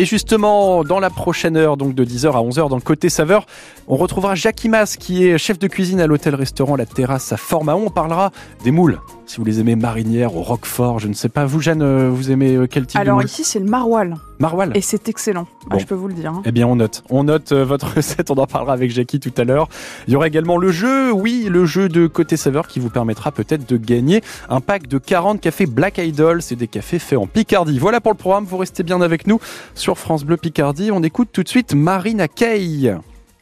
Et justement, dans la prochaine heure, donc de 10h à 11h, dans le côté saveur, on retrouvera Jacques Imas, qui est chef de cuisine à l'hôtel-restaurant La Terrasse à Formaon. On parlera des moules, si vous les aimez marinières au roquefort, je ne sais pas. Vous, Jeanne, euh, vous aimez euh, quel type Alors de ici, c'est le maroilles. Maroilles Et c'est excellent, Ah, je peux vous le dire. hein. Eh bien, on note. On note euh, votre recette. On en parlera avec Jackie tout à l'heure. Il y aura également le jeu. Oui, le jeu de côté saveur qui vous permettra peut-être de gagner un pack de 40 cafés Black Idol. C'est des cafés faits en Picardie. Voilà pour le programme. Vous restez bien avec nous sur France Bleu Picardie. On écoute tout de suite Marina Kay.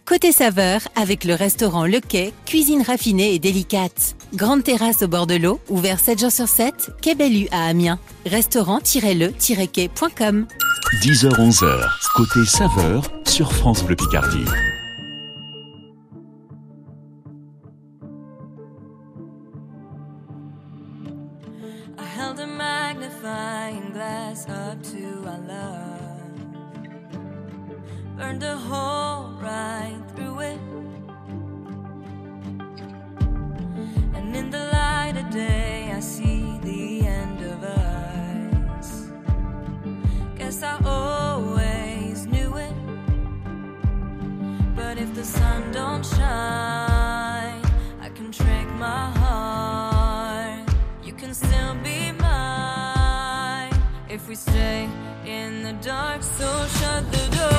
Côté saveur, avec le restaurant Le Quai, cuisine raffinée et délicate. Grande terrasse au bord de l'eau, ouvert 7 jours sur 7, Quai Bellu à Amiens. Restaurant-le-quai.com 10h-11h, côté saveur sur France Bleu Picardie. I held a magnifying glass up to our love. Burned a hole right in the light of day, I see the end of us. Guess I always knew it. But if the sun don't shine, I can trick my heart. You can still be mine if we stay in the dark. So shut the door.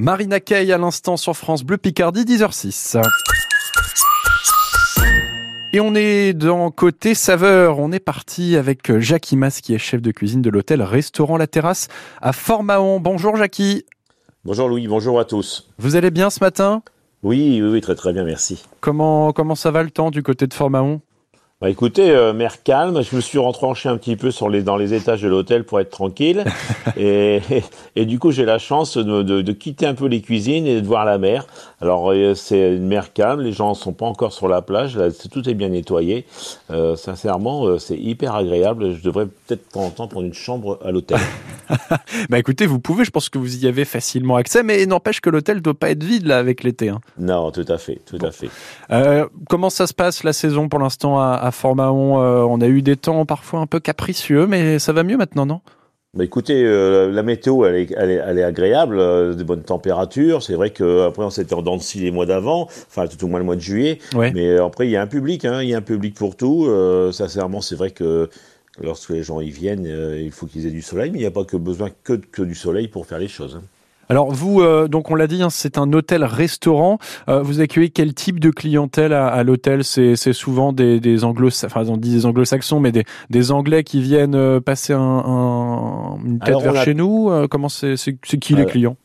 Marina Kay à l'instant sur France Bleu Picardie, 10h06. Et on est dans côté saveur. On est parti avec Jackie Mas, qui est chef de cuisine de l'hôtel Restaurant La Terrasse à Fort-Mahon. Bonjour Jackie. Bonjour Louis, bonjour à tous. Vous allez bien ce matin? Oui, oui, oui, très très bien, merci. comment, comment ça va le temps du côté de Fort-Mahon? Bah écoutez, euh, mer calme, je me suis retranché un petit peu sur les, dans les étages de l'hôtel pour être tranquille. et, et, du coup, j'ai la chance de, de, de quitter un peu les cuisines et de voir la mer. Alors, euh, c'est une mer calme, les gens ne sont pas encore sur la plage, là, tout est bien nettoyé. Euh, sincèrement, c'est hyper agréable. Je devrais peut-être de temps en temps prendre une chambre à l'hôtel. Bah écoutez, vous pouvez, je pense que vous y avez facilement accès, mais n'empêche que l'hôtel doit pas être vide là avec l'été. hein. non, tout à fait, tout à fait. Comment ça se passe la saison pour l'instant à, à Fort-Mahon Euh, On a eu des temps parfois un peu capricieux, mais ça va mieux maintenant, non? Bah écoutez, euh, la météo, elle est, elle est, elle est agréable, euh, de bonnes températures. C'est vrai qu'après, on s'était en dents de scie les mois d'avant, enfin tout au moins le mois de juillet. Ouais. Mais euh, après, il y a un public, hein, il y a un public pour tout. Euh, sincèrement, c'est vrai que lorsque les gens y viennent, il faut qu'ils aient du soleil, mais il n'y a pas que besoin que, que du soleil pour faire les choses. hein. Alors vous, euh, donc on l'a dit, hein, c'est un hôtel-restaurant. Euh, vous accueillez quel type de clientèle à, à l'hôtel? C'est c'est souvent des, des anglo, enfin on dit des anglo-saxons, mais des, des anglais qui viennent euh, passer un, un- une tête Alors, vers a- chez nous. Euh, comment c'est c'est c'est qui les Alors, clients?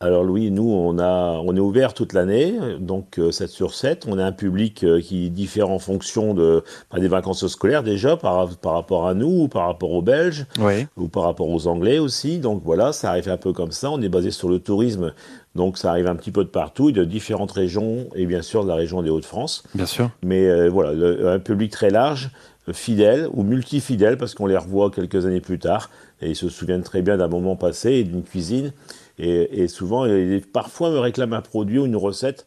Alors Louis, nous, on, a, on est ouvert toute l'année, donc euh, 7 sur 7. On a un public euh, qui diffère en fonction de, bah, des vacances scolaires déjà, par, par rapport à nous, ou par rapport aux Belges, Oui. ou par rapport aux Anglais aussi. Donc voilà, ça arrive un peu comme ça. On est basé sur le tourisme, donc ça arrive un petit peu de partout, de différentes régions, et bien sûr de la région des Hauts-de-France. Bien sûr. Mais euh, voilà, le- un public très large, euh, fidèle ou multifidèle, parce qu'on les revoit quelques années plus tard, et ils se souviennent très bien d'un moment passé et d'une cuisine. Et, et souvent, ils, parfois, me réclament un produit ou une recette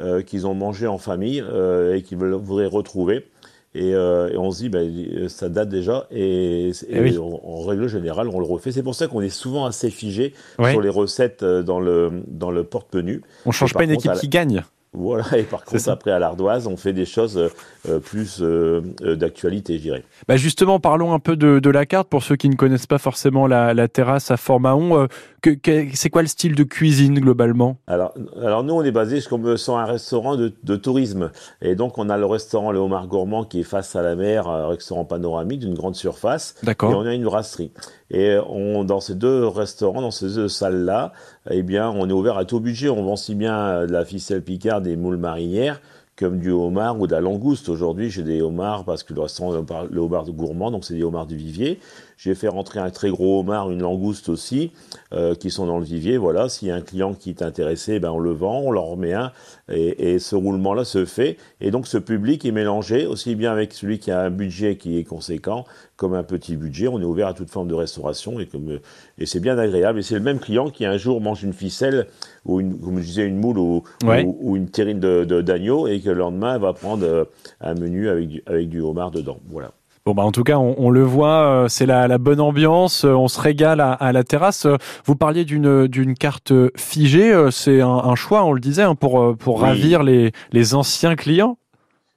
euh, qu'ils ont mangé en famille euh, et qu'ils voudraient retrouver. Et, euh, et on se dit, ben, ça date déjà, et, et Eh oui. en, en règle générale, on le refait. C'est pour ça qu'on est souvent assez figé Ouais. sur les recettes dans le, dans le porte-menu. On change pas une contre, équipe la- qui gagne. Voilà, et par contre, ça. après, à l'ardoise, on fait des choses euh, euh, plus euh, d'actualité, je dirais. Bah justement, parlons un peu de, de la carte pour ceux qui ne connaissent pas forcément la, la terrasse à Fort-Mahon. Euh, que- que- c'est quoi le style de cuisine globalement? Alors, alors nous, on est basé comme sur un restaurant de, de tourisme. Et donc, on a le restaurant Le Homard Gourmand qui est face à la mer, un restaurant panoramique d'une grande surface. Et D'accord. on a une brasserie. Et on, dans ces deux restaurants, dans ces deux salles-là, eh bien, on est ouvert à tout budget. On vend si bien euh, de la ficelle picarde, des moules marinières, comme du homard ou de la langouste. Aujourd'hui, j'ai des homards parce que le restaurant, le homard gourmand, donc c'est des homards du vivier. J'ai fait rentrer un très gros homard, une langouste aussi, euh, qui sont dans le vivier. Voilà, s'il y a un client qui est intéressé, ben on le vend, on leur remet un, et, et ce roulement-là se fait. Et donc ce public est mélangé aussi bien avec celui qui a un budget qui est conséquent, comme un petit budget. On est ouvert à toute forme de restauration et, comme, et c'est bien agréable. Et c'est le même client qui un jour mange une ficelle ou une, comme je disais, une moule ou, Ouais. ou, ou une terrine de, d'agneau et que le lendemain va prendre euh, un menu avec du, avec du homard dedans. Voilà. Bon bah en tout cas on, on le voit, euh, c'est la, la bonne ambiance, euh, on se régale à, à la terrasse. Euh, Vous parliez d'une d'une carte figée, c'est un, un choix, on le disait, hein, pour pour Oui. ravir les les anciens clients.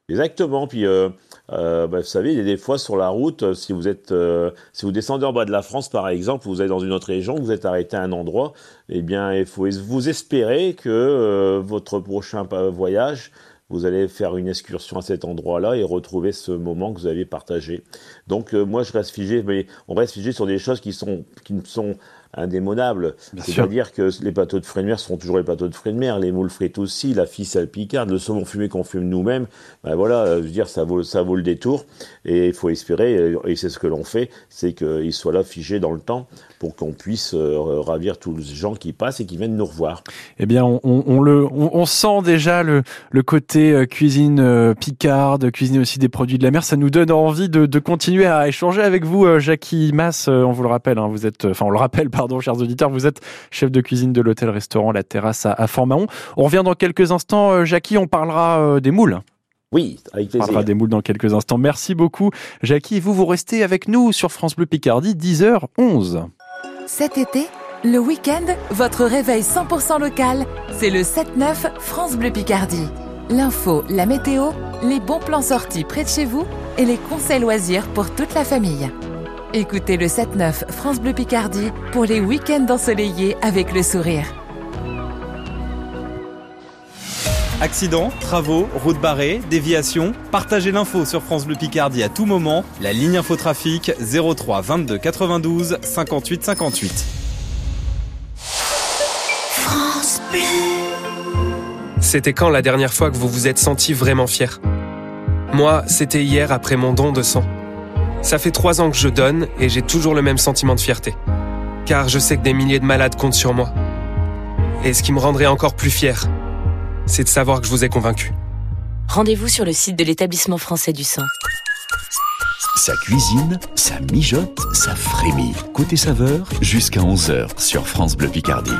Exactement. Puis, euh, euh, bah, vous savez, il y a des fois sur la route, si vous êtes, euh, si vous descendez en bas de la France, par exemple, vous êtes dans une autre région, vous êtes arrêté à un endroit, eh bien, il faut vous espérer que votre prochain voyage, vous allez faire une excursion à cet endroit-là et retrouver ce moment que vous avez partagé. Donc, euh, moi, je reste figé, mais on reste figé sur des choses qui sont, qui ne sont sûr. C'est-à-dire que les plateaux de fruits de mer seront toujours les plateaux de fruits de mer, les moules frites aussi, la ficelle picarde, le saumon fumé qu'on fume nous-mêmes. Ben voilà, euh, je veux dire, ça vaut, ça vaut le détour. Et il faut espérer, et c'est ce que l'on fait, c'est qu'il soit là figé dans le temps pour qu'on puisse euh, ravir tous les gens qui passent et qui viennent nous revoir. Eh bien on, le on, sent déjà le côté euh, cuisine euh, picarde, cuisiner aussi des produits de la mer. Ça nous donne envie de, continuer à échanger avec vous, Jackie Mass. On vous le rappelle, hein, vous êtes, enfin on le rappelle, pardon, chers auditeurs, vous êtes chef de cuisine de l'hôtel-restaurant La Terrasse à, à Fort-Mahon. On revient dans quelques instants, Jackie. On parlera des moules. Oui, avec On plaisir. parlera des moules dans quelques instants. Merci beaucoup, Jackie. Vous, vous restez avec nous sur France Bleu Picardie, 10h11. Cet été, le week-end, votre réveil 100% local, c'est le 7-9 France Bleu Picardie. L'info, la météo, les bons plans sortis près de chez vous et les conseils loisirs pour toute la famille. Écoutez le 7-9 France Bleu Picardie pour les week-ends ensoleillés avec le sourire. Accidents, travaux, routes barrées, déviations, partagez l'info sur France Bleu Picardie à tout moment. La ligne infotrafic 03 22 92 58 58. C'était quand la dernière fois que vous vous êtes senti vraiment fier? Moi, c'était hier après mon don de sang. Ça fait trois ans que je donne et j'ai toujours le même sentiment de fierté. Car je sais que des milliers de malades comptent sur moi. Et ce qui me rendrait encore plus fier, c'est de savoir que je vous ai convaincu. Rendez-vous sur le site de l'établissement français du sang. Ça cuisine, ça mijote, ça frémit. Côté saveur, jusqu'à 11h sur France Bleu Picardie.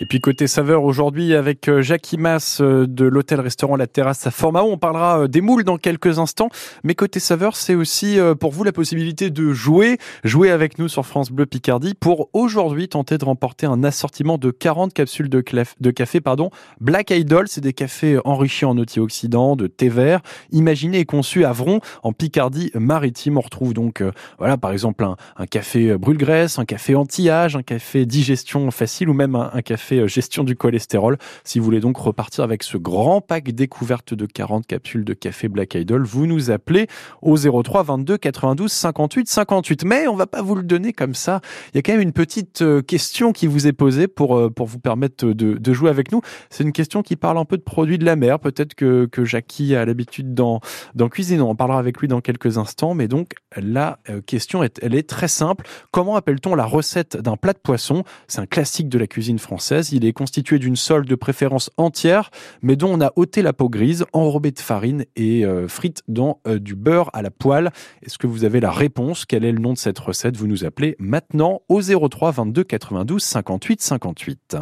Et puis côté saveur aujourd'hui avec euh, Jackie Mass euh, de l'hôtel-restaurant La Terrasse à Formao. On parlera euh, des moules dans quelques instants. Mais côté saveur, c'est aussi pour vous la possibilité de jouer, jouer avec nous sur France Bleu Picardie pour aujourd'hui tenter de remporter un assortiment de 40 capsules de, café pardon, Black Idol. C'est des cafés enrichis en antioxydants, de thé vert, imaginés et conçus à Vron en Picardie maritime. On retrouve donc euh, voilà par exemple un, un café brûle-graisse, un café anti-âge, un café digestion facile ou même un café euh, gestion du cholestérol. Si vous voulez donc repartir avec ce grand pack découverte de 40 capsules de café Black Idol, vous nous appelez au 03 22 92 58 58. Mais on va pas vous le donner comme ça. Il y a quand même une petite euh, question qui vous est posée pour, euh, pour vous permettre de, de jouer avec nous. C'est une question qui parle un peu de produits de la mer. Peut-être que, que Jackie a l'habitude d'en, d'en cuisiner. On en parlera avec lui dans quelques instants. Mais donc, la question, est, elle est très simple. Comment appelle-t-on la recette d'un plat de poisson? C'est un classique de la cuisine Il est constitué d'une sole de préférence entière, mais dont on a ôté la peau grise, enrobée de farine et euh, frite dans euh, du beurre à la poêle. Est-ce que vous avez la réponse? Quel est le nom de cette recette? Vous nous appelez maintenant au 03 22 92 58 58.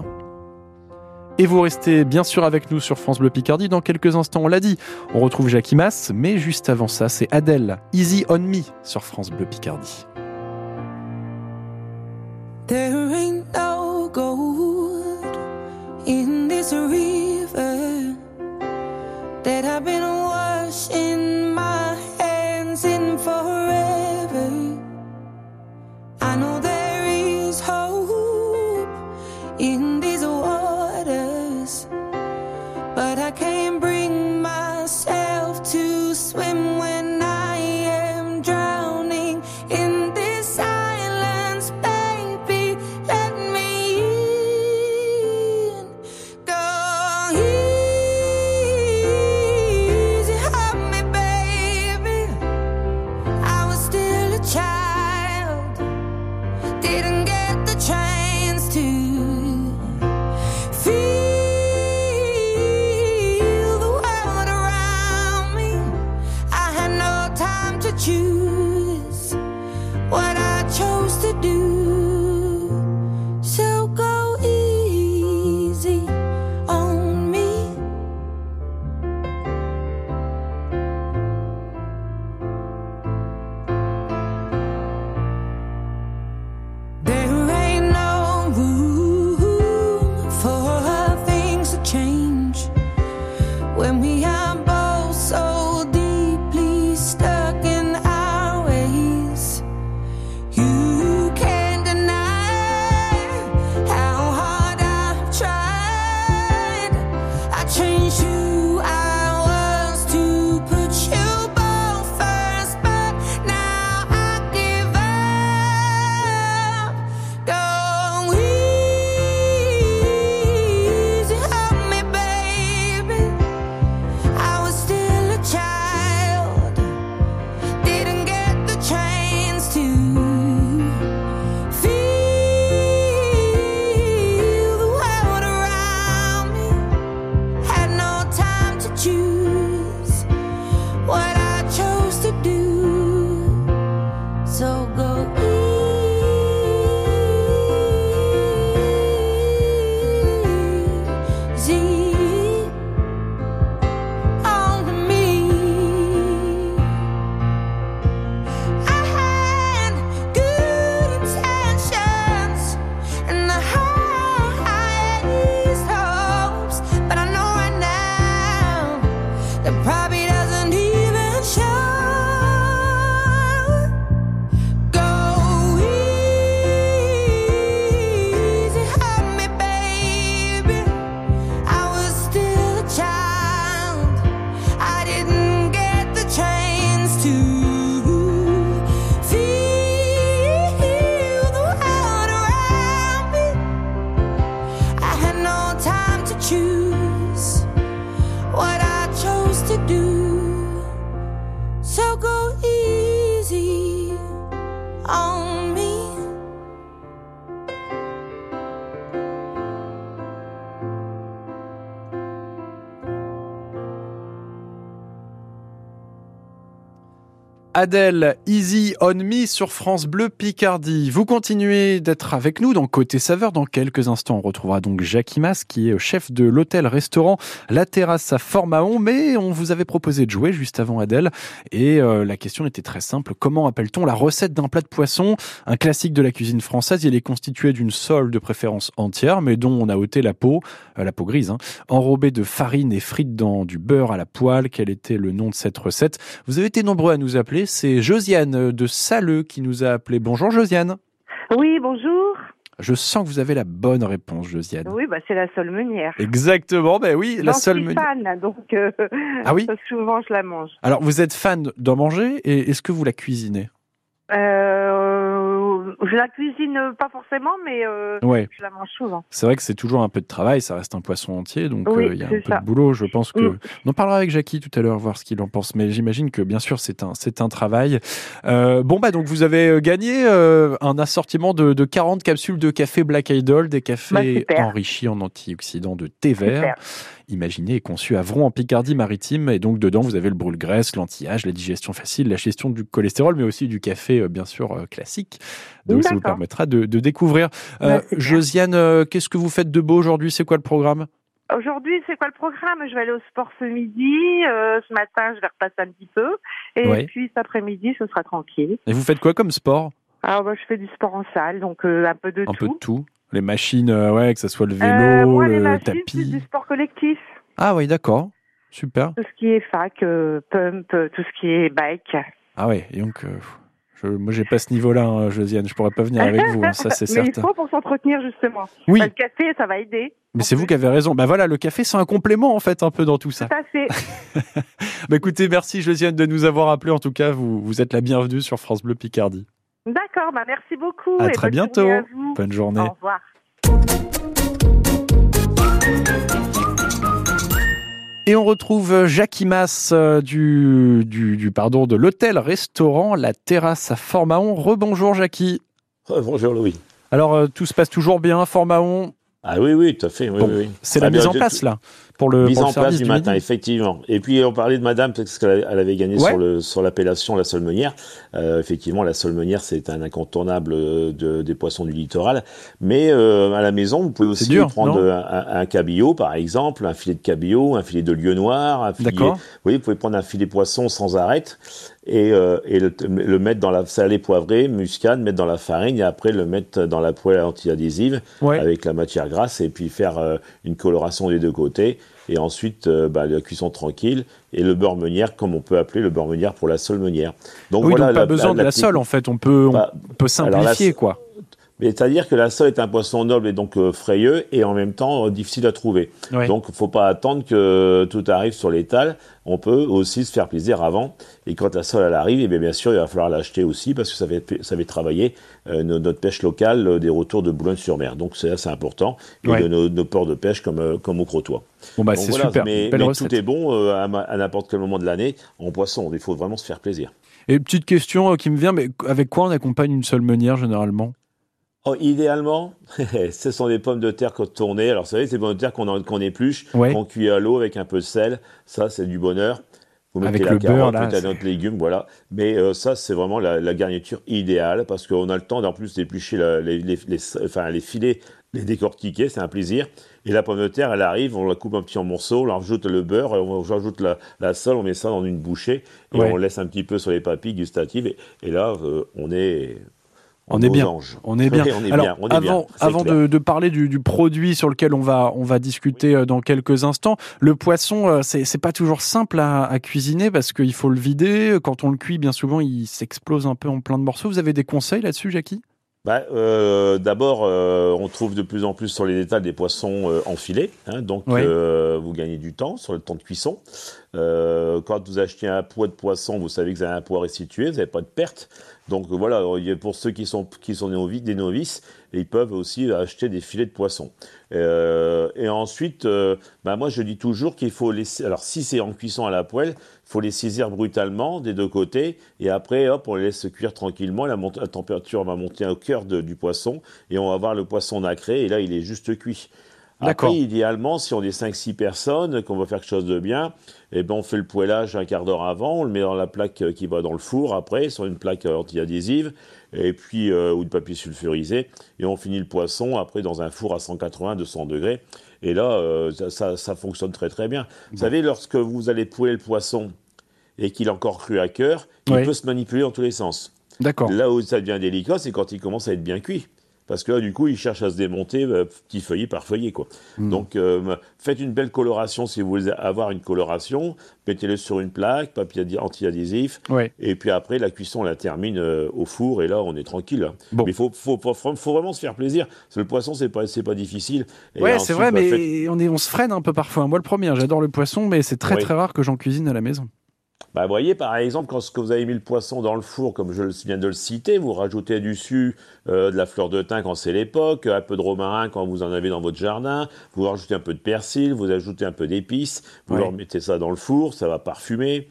Et vous restez bien sûr avec nous sur France Bleu Picardie. Dans quelques instants, on l'a dit, on retrouve Jackie Mass, mais juste avant ça, c'est Adèle, Easy on Me sur France Bleu Picardie. In this river that I've been washing Adèle, Easy on Me sur France Bleu Picardie. Vous continuez d'être avec nous dans Côté Saveur. Dans quelques instants, on retrouvera donc Jackie Mas, qui est chef de l'hôtel-restaurant La Terrasse à Fort-Mahon. Mais on vous avait proposé de jouer juste avant Adèle. Et euh, la question était très simple. Comment appelle-t-on la recette d'un plat de poisson? Un classique de la cuisine française. Il est constitué d'une sole de préférence entière, mais dont on a ôté la peau, euh, la peau grise, hein, enrobée de farine et frite dans du beurre à la poêle. Quel était le nom de cette recette? Vous avez été nombreux à nous appeler. C'est Josiane de Saleux qui nous a appelé. Bonjour Josiane. Oui, bonjour. Je sens que vous avez la bonne réponse, Josiane. Oui, bah, c'est la seule meunière. Exactement, ben oui, la seule suis meunière. fan, donc euh, Ah oui souvent je la mange. Alors, vous êtes fan d'en manger et est-ce que vous la cuisinez? Euh, je la cuisine pas forcément, mais euh, Ouais. je la mange souvent. C'est vrai que c'est toujours un peu de travail, ça reste un poisson entier, donc Oui, euh, il y a un peu ça. de boulot. Je pense que Mm. on en parlera avec Jackie tout à l'heure, voir ce qu'il en pense. Mais j'imagine que bien sûr c'est un c'est un travail. Euh, bon bah donc vous avez gagné un assortiment de, de 40 capsules de café Black Idol, des Bah, cafés super. enrichis en antioxydants de thé vert. Super. Imaginé et conçu à Vron en Picardie-Maritime. Et donc dedans, vous avez le brûle-graisse, l'anti-âge, la digestion facile, la gestion du cholestérol, mais aussi du café, euh, bien sûr, euh, classique. Donc ça vous permettra de, de découvrir. Euh, bien. Josiane, qu'est-ce que vous faites de beau aujourd'hui? C'est quoi le programme? Aujourd'hui, c'est quoi le programme? Je vais aller au sport ce midi. euh, ce matin, je vais repasser un petit peu. Et Ouais. puis cet après-midi, ce sera tranquille. Et vous faites quoi comme sport? Alors, bah, je fais du sport en salle, donc euh, un peu de Un peu tout. de tout. Les machines, euh, ouais, que ce soit le vélo, Euh, les le machines, c'est tapis. du sport collectif. Ah oui, d'accord. Super. Tout ce qui est fac, euh, pump, tout ce qui est bike. Ah ouais, et donc, euh, je, moi, j'ai pas ce niveau-là, hein, Josiane. Je pourrais pas venir avec vous, hein, ça c'est Mais il certain. faut pour s'entretenir, justement. Oui. Bah, le café, ça va aider. Mais c'est vous qui avez raison. Bah voilà, le café, c'est un complément en fait, un peu dans tout ça. Tout à fait. Bah écoutez, merci Josiane de nous avoir appelé. En tout cas, vous, vous êtes la bienvenue sur France Bleu Picardie. D'accord, bah merci beaucoup. À et très bonne bientôt. journée à vous. Bonne journée. Au revoir. Et on retrouve Jackie Mas euh, du, du, du pardon de l'hôtel-restaurant La Terrasse à Fort-Mahon. Rebonjour Jackie. Bonjour Louis. Alors euh, tout se passe toujours bien à Fort-Mahon. Ah oui, oui, tout à fait. Oui, Bon, oui, oui. C'est la mise bien, en place là pour le, mise pour le en place du, du matin, midi. effectivement. Et puis on parlait de Madame parce qu'elle elle avait gagné Ouais. sur le sur l'appellation la solmenière. Euh, effectivement, la solmenière c'est un incontournable euh, de, des poissons du littoral. Mais euh, à la maison, vous pouvez aussi dur, prendre un, cabillaud par exemple, un filet de cabillaud, un filet de lieu noir, un filet. D'accord. Vous voyez, vous pouvez prendre un filet poisson sans arrêt et, euh, et le, le mettre dans la salée poivrée, muscade, mettre dans la farine et après le mettre dans la poêle anti-adhésive Ouais. avec la matière grasse et puis faire euh, une coloration des deux côtés et ensuite euh, bah, la cuisson tranquille et le beurre meunière comme on peut appeler le beurre meunière pour la sole meunière. Donc oui, voilà donc pas la- besoin de la technique. sole en fait. On peut, on Bah, peut simplifier quoi. Mais c'est-à-dire que la sole est un poisson noble et donc euh, frayeux et en même temps euh, difficile à trouver. Ouais. Donc, faut pas attendre que tout arrive sur l'étal. On peut aussi se faire plaisir avant. Et quand la sole elle arrive, et bien, bien sûr, il va falloir l'acheter aussi parce que ça fait travailler euh, no- notre pêche locale euh, des retours de Boulogne-sur-Mer. Donc c'est c'est important. Et Ouais. de nos, nos ports de pêche comme euh, comme au Crotoy. Bon bah c'est voilà, super. Mais, tout est bon euh, à, n'importe quel moment de l'année en poisson. Il faut vraiment se faire plaisir. Et petite question euh, qui me vient, mais avec quoi on accompagne une seule meunière généralement? Oh, idéalement, ce sont des pommes de terre tournées. Alors, vous savez, ces pommes de terre qu'on épluche, Ouais. qu'on cuit à l'eau avec un peu de sel. Ça, c'est du bonheur. Vous mettez Avec la le beurre, carotte, là, c'est- un autre légume, voilà. Mais euh, ça, c'est vraiment la, la garniture idéale parce qu'on a le temps d'en plus d'éplucher les, les- les- enfin, les filets, les décortiquer, c'est un plaisir. Et la pomme de terre, elle arrive, on la coupe un petit en morceaux, on rajoute le beurre, on rajoute la, la sole, on met ça dans une bouchée et Ouais. on laisse un petit peu sur les papilles gustatives. Et, et là, euh, on est, On est bien. On est bien. Oui, on est Alors, bien, on est avant, bien, de, de parler du, du produit sur lequel on va, on va discuter euh, dans quelques instants, le poisson, euh, c'est pas toujours simple à, à cuisiner parce qu'il faut le vider. Quand on le cuit, bien souvent, il s'explose un peu en plein de morceaux. Vous avez des conseils là-dessus, Jackie? Bah, euh, D'abord, euh, on trouve de plus en plus sur les étals des poissons euh, enfilés. hein, donc, vous gagnez du temps sur le temps de cuisson. Quand vous achetez un poids de poisson, vous savez que vous avez un poids restitué, vous n'avez pas de perte. Donc voilà, y a- pour ceux qui sont, qui sont des novices, ils peuvent aussi acheter des filets de poisson. Euh, et ensuite, euh, bah moi je dis toujours qu'il faut laisser. Alors si c'est en cuisson à la poêle, il faut les saisir brutalement des deux côtés et après hop on les laisse cuire tranquillement. La, température va monter au cœur de- du poisson et on va voir le poisson nacré et là il est juste cuit. Après, idéalement, si on est 5-6 personnes, qu'on veut faire quelque chose de bien, eh ben, on fait le poêlage un quart d'heure avant, on le met dans la plaque euh, qui va dans le four après, sur une plaque euh, anti-adhésive, et puis, euh, ou de papier sulfurisé, et on finit le poisson après dans un four à 180-200 degrés. Et là, euh, ça, ça- ça fonctionne très très bien. Vous savez, lorsque vous allez poêler le poisson et qu'il est encore cru à cœur, il Oui. peut se manipuler dans tous les sens. D'accord. Là où ça devient délicat, c'est quand il commence à être bien cuit. Parce que là, du coup, il cherche à se démonter euh, petit feuillet par feuillet. Quoi. Hmm. Donc, euh, faites une belle coloration si vous voulez avoir une coloration. Mettez-le sur une plaque, papier anti-adhésif. Ouais. Et puis après, la cuisson, on la termine euh, au four. Et là, on est tranquille. hein. Bon. Mais il faut, faut, faut, faut vraiment se faire plaisir. Parce que le poisson, c'est pas, pas difficile. Et Ouais, c'est vrai, bah, mais faites- on, est, on se freine un peu parfois. Moi, le premier, j'adore le poisson, mais c'est très très rare que j'en cuisine à la maison. Bah, vous voyez, par exemple, quand ce que vous avez mis le poisson dans le four, comme je viens de le citer, vous rajoutez dessus euh, de la fleur de thym quand c'est l'époque, un peu de romarin quand vous en avez dans votre jardin, vous rajoutez un peu de persil, vous ajoutez un peu d'épices, vous Ouais. leur mettez ça dans le four, ça va parfumer.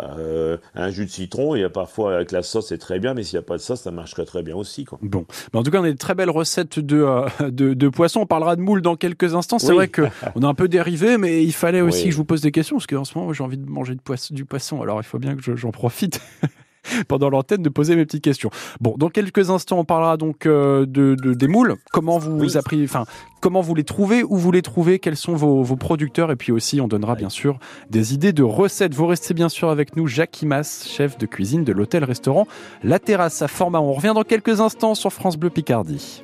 Euh, un jus de citron, et parfois avec la sauce c'est très bien, mais s'il n'y a pas de sauce, ça marcherait très bien aussi. Quoi. Bon, Mais en tout cas, on a de très belles recettes de, euh, de, de poissons. On parlera de moules dans quelques instants. C'est Oui. vrai que on a un peu dérivé, mais il fallait aussi Oui. que je vous pose des questions parce qu'en ce moment, j'ai envie de manger de poisson, du poisson. Alors, il faut bien que je- j'en profite. pendant l'antenne de poser mes petites questions. Bon, dans quelques instants, on parlera donc euh, de, de- des moules. Comment vous Oui. appris, enfin, comment vous les trouvez, où vous les trouvez, quels sont vos, vos producteurs, et puis aussi, on donnera bien sûr des idées de recettes. Vous restez bien sûr avec nous, Jacques Imas, chef de cuisine de l'hôtel-restaurant La Terrasse à Format. On revient dans quelques instants sur France Bleu Picardie.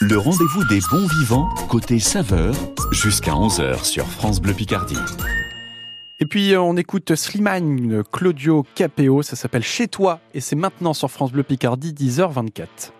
Le rendez-vous des bons vivants, côté saveur, jusqu'à 11h sur France Bleu Picardie. Et puis euh, on écoute Slimane, Claudio Capéo, ça s'appelle Chez toi et c'est maintenant sur France Bleu Picardie 10h24.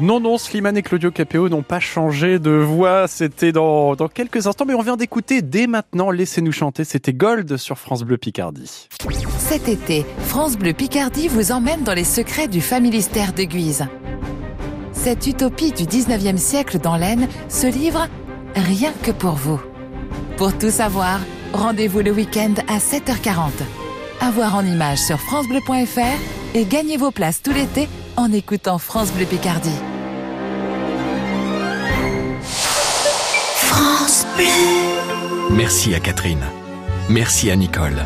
Non, non, Slimane et Claudio Capéo n'ont pas changé de voix. C'était dans, dans quelques instants, mais on vient d'écouter dès maintenant Laissez-nous chanter. C'était Gold sur France Bleu Picardie. Cet été, France Bleu Picardie vous emmène dans les secrets du familistère de Guise. Cette utopie du 19e siècle dans l'Aisne se livre rien que pour vous. Pour tout savoir, rendez-vous le week-end à 7h40. À voir en images sur francebleu.fr et gagnez vos places tout l'été en écoutant France Bleu Picardie. France Bleu. Merci à Catherine. Merci à Nicole,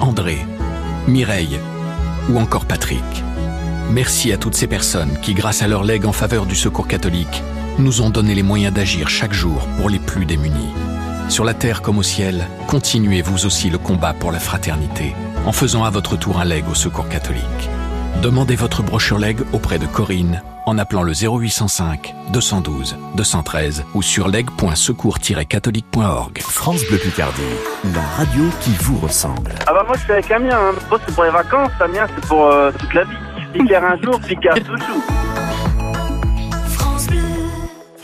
André, Mireille ou encore Patrick. Merci à toutes ces personnes qui, grâce à leur legs en faveur du secours catholique, nous ont donné les moyens d'agir chaque jour pour les plus démunis. Sur la terre comme au ciel, continuez vous aussi le combat pour la fraternité en faisant à votre tour un leg au secours catholique. Demandez votre brochure leg auprès de Corinne en appelant le 0805 212 213 ou sur leg.secours-catholique.org. France Bleu Picardie, la radio qui vous ressemble. Ah bah moi je suis avec Amiens, hein. C'est pour les vacances, Amiens c'est pour euh, toute la vie. Picard un jour, Picard toujours.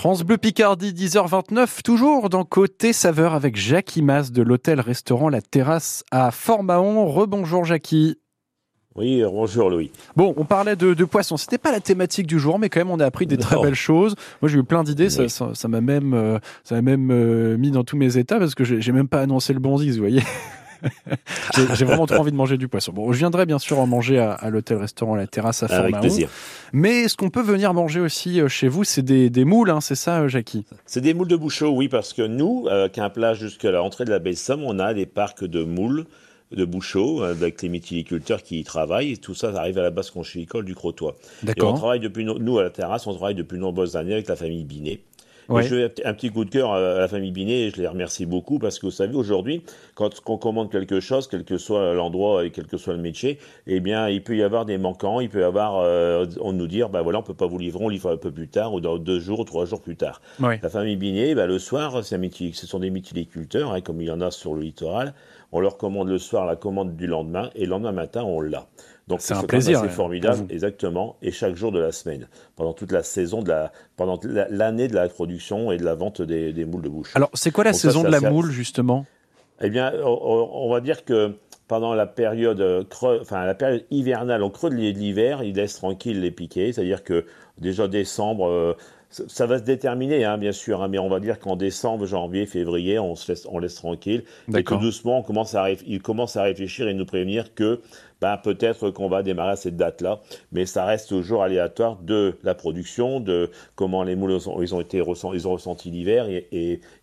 France Bleu Picardie, 10h29, toujours dans Côté Saveur avec Jackie Mas de l'hôtel-restaurant La Terrasse à Fort-Mahon. Rebonjour Jackie. Oui, bonjour Louis. Bon, on parlait de, de poissons. C'était pas la thématique du jour, mais quand même, on a appris des très belles choses. Moi, j'ai eu plein d'idées. Ça, Oui. ça, ça m'a même, euh, ça m'a même euh, mis dans tous mes états parce que j'ai j'ai même pas annoncé le bonzis, vous voyez. J'ai- vraiment trop envie de manger du poisson. Bon, je viendrai bien sûr en manger à, à l'hôtel-restaurant La Terrasse à Avec plaisir. Mais ce qu'on peut venir manger aussi euh, chez vous, c'est des, des moules, hein, c'est ça, euh, Jackie? C'est des moules de bouchot, oui, parce que nous, euh, avec un plat jusqu'à l'entrée de la baie de Somme, on a des parcs de moules de bouchot euh, avec les mytiliculteurs qui y travaillent. Et tout ça, ça arrive à la base conchilicole du Crotoy. Et on travaille depuis, no- nous, à la terrasse, on travaille depuis de nombreuses années avec la famille Binet. Ouais. Et je fais un petit coup de cœur à la famille Binet et je les remercie beaucoup parce que vous savez, aujourd'hui, quand on commande quelque chose, quel que soit l'endroit et quel que soit le métier, eh bien, il peut y avoir des manquants, il peut y avoir, euh, on nous dire, ben voilà, on peut pas vous livrer, on livre un peu plus tard ou dans deux jours ou trois jours plus tard. Ouais. La famille Binet, ben, le soir, c'est un métier- ce sont des mytiliculteurs, hein, comme il y en a sur le littoral. On leur commande le soir la commande du lendemain et le lendemain matin, on l'a. Donc C'est un plaisir, ouais, formidable, exactement, et chaque jour de la semaine, pendant toute la saison de la, pendant la- l'année de la production et de la vente des, des moules de bouche. Alors, c'est quoi la Donc saison ça de la moule, justement? Eh bien, on, on va dire que pendant la période euh, creux, enfin la période hivernale, au creux de l'hiver, ils laissent tranquille les piquets, c'est-à-dire que déjà décembre, euh, ça, ça va se déterminer, hein, bien sûr, hein, mais on va dire qu'en décembre, janvier, février, on se laisse, on laisse tranquille, et que D'accord. doucement, on commence à, ils commencent à réfléchir et nous prévenir que ben, peut-être qu'on va démarrer à cette date-là, mais ça reste toujours aléatoire de la production, de comment les moules ont, ils ont été ils ont ressenti l'hiver, et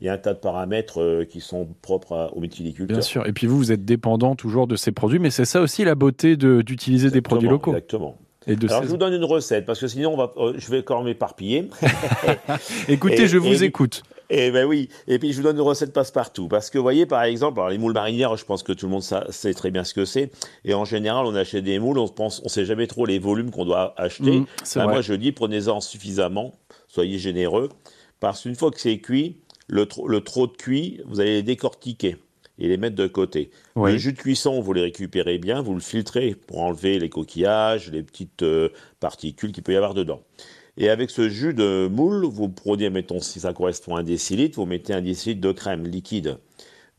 il y a un tas de paramètres euh, qui sont propres à- aux mytiliculteurs. Bien sûr. Et puis vous, vous êtes dépendant toujours de ces produits, mais c'est ça aussi la beauté de- d'utiliser des produits locaux. Exactement. Et de Alors, je vous donne une recette, parce que sinon, on va, euh, je vais encore m'éparpiller. Écoutez, Et- je vous et- écoute. Et ben oui. Et puis, je vous donne une recette passe-partout. Parce que, vous voyez, par exemple, alors, les moules marinières, je pense que tout le monde sa- sait très bien ce que c'est. Et en général, on achète des moules, on pense, on sait jamais trop les volumes qu'on doit acheter. Mmh, Ben, moi, je dis, prenez-en suffisamment. Soyez généreux. Parce qu'une fois que c'est cuit, le, le trop de cuit, vous allez les décortiquer et les mettre de côté. Oui. Le jus de cuisson, vous les récupérez bien, vous le filtrez pour enlever les coquillages, les petites euh, particules qu'il peut y avoir dedans. Et avec ce jus de moule, vous prenez, mettons, si ça correspond à un décilitre, vous mettez un décilitre de crème liquide.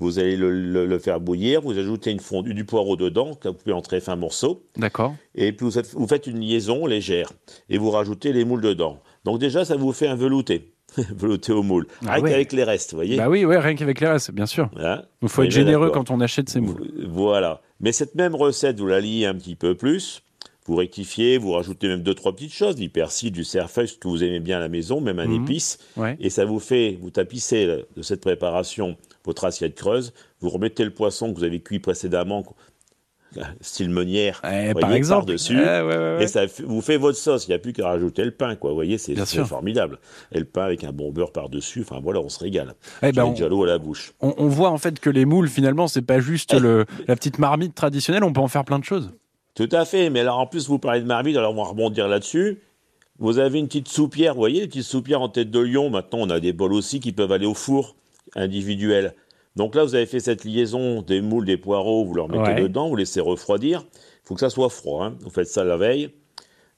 Vous allez le, le- le faire bouillir, vous ajoutez une fondue du poireau dedans, que vous pouvez en très fins morceaux. D'accord. Et puis vous faites, vous faites une liaison légère et vous rajoutez les moules dedans. Donc déjà, ça vous fait un velouté. velouté au moule. Ah Rien ouais. qu'avec les restes, vous voyez. Bah oui, ouais, rien qu'avec les restes, bien sûr. Voilà. Il faut être généreux quand on achète ces moules. Voilà. Mais cette même recette, vous la liez un petit peu plus. Vous rectifiez, vous rajoutez même deux, trois petites choses, du persil, du cerfeuil, ce que vous aimez bien à la maison, même un Mhm. épice. Ouais. Et ça vous fait, vous tapissez de cette préparation votre assiette creuse. Vous remettez le poisson que vous avez cuit précédemment, style meunière, Eh, par exemple. par-dessus. Eh, ouais, ouais, ouais. Et ça vous fait votre sauce. Il n'y a plus qu'à rajouter le pain, quoi. Vous voyez, c'est formidable. Et le pain avec un bon beurre par-dessus. Enfin, voilà, on se régale. Eh ben, déjà l'eau à la bouche. On, on voit en fait que les moules, finalement, c'est pas juste le, la petite marmite traditionnelle, on peut en faire plein de choses. Tout à fait, mais alors en plus vous parlez de marmite, alors on va rebondir là-dessus. Vous avez une petite soupière, vous voyez, les petites soupières en tête de lion. Maintenant, on a des bols aussi qui peuvent aller au four individuel. Donc là, vous avez fait cette liaison des moules, des poireaux, vous leur mettez Ouais. dedans, vous laissez refroidir. Il faut que ça soit froid. hein. Vous faites ça la veille.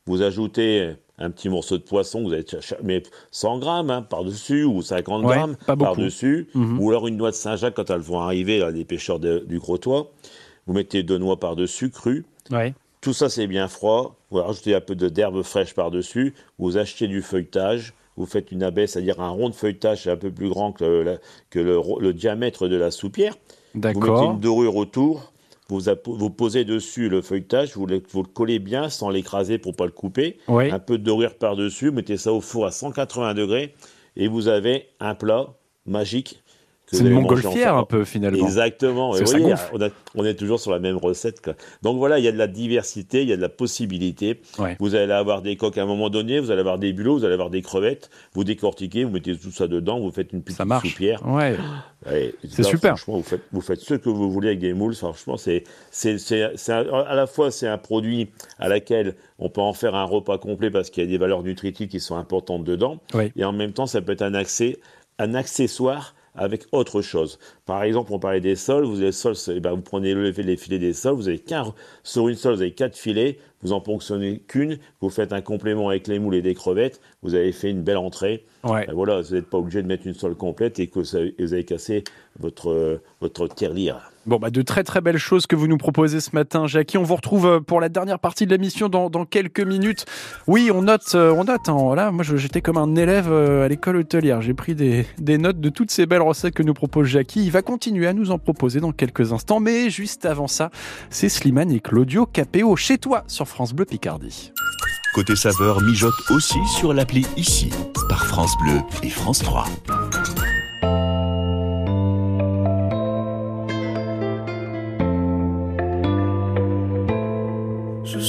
Vous ajoutez un petit morceau de poisson, vous avez mais 100 grammes hein, par-dessus ou 50 Ouais, grammes par-dessus, Mhm. ou alors une noix de Saint-Jacques quand elles vont arriver, là, les pêcheurs de- du Crotoy. Vous mettez deux noix par-dessus, crues. Ouais. Tout ça, c'est bien froid. Vous rajoutez un peu d'herbe fraîche par-dessus. Vous achetez du feuilletage. Vous faites une abaisse, c'est-à-dire un rond de feuilletage un peu plus grand que, le, diamètre de la soupière. Vous mettez une dorure autour. Vous, vous posez dessus le feuilletage. Vous le, vous le collez bien sans l'écraser pour pas le couper. Oui. Un peu de dorure par-dessus. Mettez ça au four à 180 degrés. Et vous avez un plat magique. C'est une montgolfière un peu finalement. Exactement. Vous voyez, on, a- on est toujours sur la même recette. quoi. Donc voilà, il y a de la diversité, il y a de la possibilité. Ouais. Vous allez avoir des coques à un moment donné, vous allez avoir des bulots, vous allez avoir des crevettes. Vous décortiquez, vous mettez tout ça dedans, vous faites une petite Ça marche. soupière. Ouais. Ouais, C'est super. Franchement, vous faites, vous faites ce que vous voulez avec des moules. Franchement, c'est, à la fois c'est un produit à laquelle on peut en faire un repas complet parce qu'il y a des valeurs nutritives qui sont importantes dedans. Et en même temps, ça peut être un accès, un accessoire avec autre chose. Par exemple, on parlait des sols. Vous avez sols, eh ben, vous prenez le les filets des sols. Vous avez qu'un sur une sole, vous avez quatre filets. Vous en ponctionnez qu'une. Vous faites un complément avec les moules et des crevettes. Vous avez fait une belle entrée. Ouais. Ben voilà, vous n'êtes pas obligé de mettre une sole complète et que vous avez cassé votre euh, votre tirelire. Bon, bah, de très très belles choses que vous nous proposez ce matin, Jackie. On vous retrouve euh, pour la dernière partie de l'émission dans, dans quelques minutes. Oui, on note, euh, on note. hein. Voilà, moi, j'étais comme un élève euh, à l'école hôtelière. J'ai pris des, des notes de toutes ces belles recettes que nous propose Jackie. Il va continuer à nous en proposer dans quelques instants. Mais juste avant ça, c'est Slimane et Claudio Capéo chez toi sur France Bleu Picardie. Côté saveur mijote aussi sur l'appli ici par France Bleu et France 3.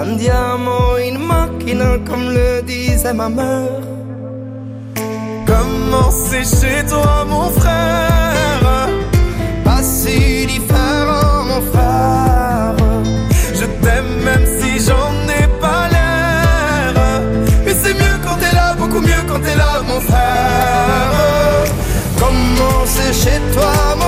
Un diamant, une machine, comme le disait ma mère. Comment c'est chez toi, mon frère Pas si différent, mon frère. Je t'aime même si j'en ai pas l'air. Mais c'est mieux quand t'es là, beaucoup mieux quand t'es là, mon frère. Comment c'est chez toi, mon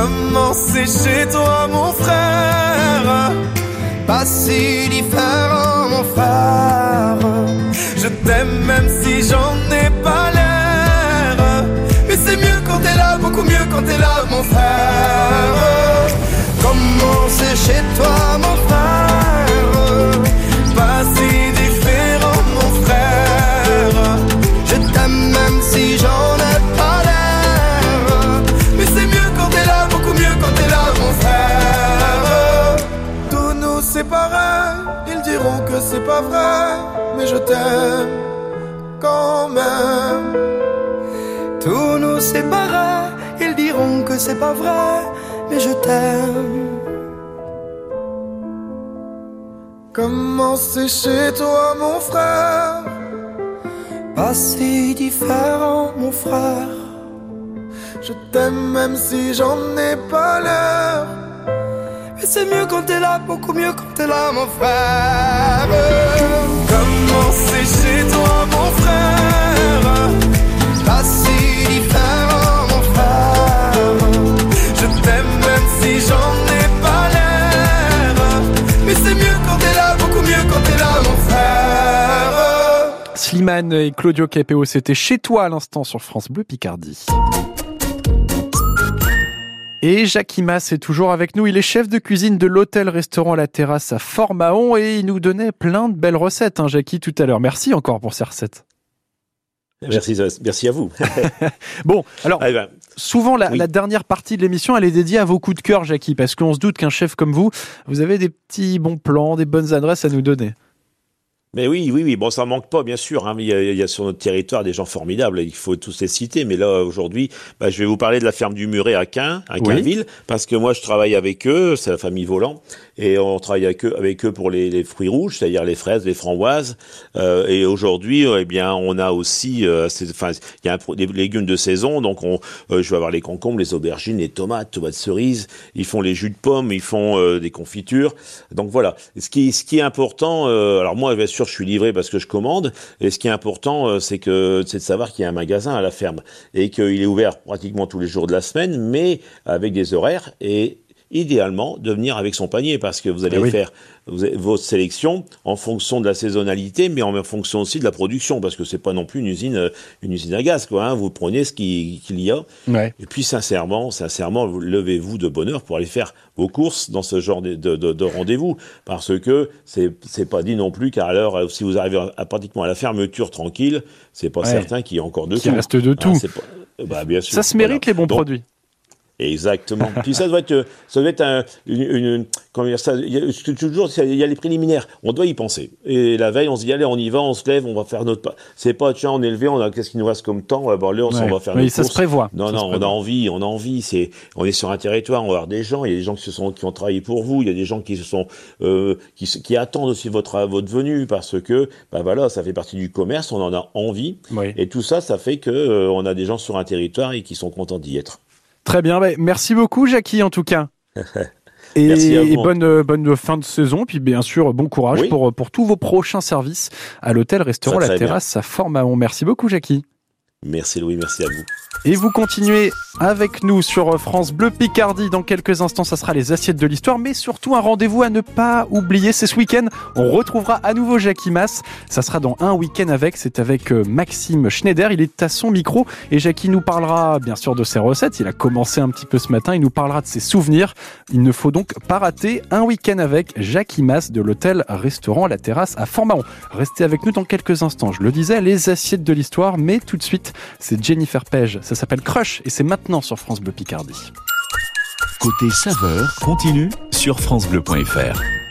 Comment c'est chez toi, mon frère Pas si différent, mon frère. Je t'aime même si j'en ai pas l'air. Mais c'est mieux quand t'es là, beaucoup mieux quand t'es là, mon frère. Comment c'est chez toi, mon frère c'est pas vrai, mais je t'aime quand même. Tous nous séparer, ils diront que c'est pas vrai, mais je t'aime. Comment c'est chez toi, mon frère? Pas si différent, mon frère. Je t'aime même si j'en ai pas l'air. Mais c'est mieux quand t'es là, beaucoup mieux quand t'es là, mon frère. Comment c'est chez toi, mon frère? Pas si différent, mon frère. Je t'aime même si j'en ai pas l'air. Mais c'est mieux quand t'es là, beaucoup mieux quand t'es là, mon frère. Slimane et Claudio Capéo, c'était chez toi à l'instant sur France Bleu Picardie. Et Jacques Imas est toujours avec nous. Il est chef de cuisine de l'hôtel-restaurant La Terrasse à Fort-Mahon et il nous donnait plein de belles recettes, hein, Jackie, tout à l'heure. Merci encore pour ces recettes. Merci, merci à vous. Bon, alors, Eh ben, souvent la, oui. la dernière partie de l'émission, elle est dédiée à vos coups de cœur, Jackie, parce qu'on se doute qu'un chef comme vous, vous avez des petits bons plans, des bonnes adresses à nous donner. Mais oui, oui, oui. Bon, ça manque pas, bien sûr. hein, il, y a, il y a sur notre territoire des gens formidables. Il faut tous les citer. Mais là, aujourd'hui, bah, je vais vous parler de la ferme du Muret à Quin, à Oui. Quinville, parce que moi, je travaille avec eux. C'est la famille Volant, et on travaille avec eux, pour les, fruits rouges, c'est-à-dire les fraises, les framboises. Euh, et aujourd'hui, euh, eh bien, on a aussi, euh, enfin, il y a un des légumes de saison. Donc, on, euh, je vais avoir les concombres, les aubergines, les tomates, tomates cerises. Ils font les jus de pommes, ils font des confitures. Donc voilà. Ce qui, ce qui est important, alors moi, bien sûr, je suis livré parce que je commande. Et ce qui est important, c'est que c'est de savoir qu'il y a un magasin à la ferme et qu'il est ouvert pratiquement tous les jours de la semaine, mais avec des horaires et idéalement de venir avec son panier parce que vous allez Eh oui. faire votre sélection en fonction de la saisonnalité mais en fonction aussi de la production parce que c'est pas non plus une usine euh, une usine à gaz quoi hein. vous prenez ce qui- qu'il y a Ouais. et puis sincèrement, sincèrement, vous- levez-vous de bonne heure pour aller faire vos courses dans ce genre de, de, de- de rendez-vous, parce que c'est pas dit non plus qu'à l'heure, euh, si vous arrivez à, à pratiquement à la fermeture tranquille, c'est pas Ouais. certain qu'il y ait encore de Qu'il tout. reste de Hein, tout. pas- bah, bien sûr. Ça se Voilà. mérite les bons Donc, produits. Exactement. Puis ça doit être, euh, ça doit être un, une, une- comment dire ça, il y a, c'est toujours, il y a les préliminaires. On doit y penser. Et la veille, on se dit, allez, on y va, on se lève, on va faire notre pas. C'est pas, tiens, on est levé, on a, qu'est-ce qu'il nous reste comme temps? Ouais, bon, là, on Ouais. va faire notre ça se prévoit. Non, Ça non, on a envie, on a envie. C'est, on est sur un territoire, on va avoir des gens. Il y a des gens qui se sont, qui ont travaillé pour vous. Il y a des gens qui se sont, euh, qui, qui attendent aussi votre, votre venue parce que, bah voilà, ça fait partie du commerce. On en a envie. Oui. Et tout ça, ça fait que euh, on a des gens sur un territoire et qui sont contents d'y être. Très bien, bah, merci beaucoup Jackie en tout cas. Et, Merci bonne, euh, bonne fin de saison, puis bien sûr, bon courage Oui. pour, pour tous vos prochains services à l'hôtel-restaurant Très, La très bien. Terrasse à. Merci beaucoup Jackie. Merci Louis, merci à vous. Et vous continuez avec nous sur France Bleu Picardie. Dans quelques instants, ça sera les assiettes de l'histoire, mais surtout un rendez-vous à ne pas oublier. C'est ce week-end. On retrouvera à nouveau Jackie Mass. Ça sera dans un week-end avec. C'est avec euh, Maxime Schneider. Il est à son micro et Jackie nous parlera bien sûr de ses recettes. Il a commencé un petit peu ce matin. Il nous parlera de ses souvenirs. Il ne faut donc pas rater un week-end avec Jackie Mass de l'hôtel-restaurant La Terrasse à Fort-Mahon. Restez avec nous dans quelques instants. Je le disais, les assiettes de l'histoire, mais tout de c'est Jennifer Page. Ça s'appelle Crush et c'est maintenant sur France Bleu Picardie. Côté saveur continue sur francebleu.fr.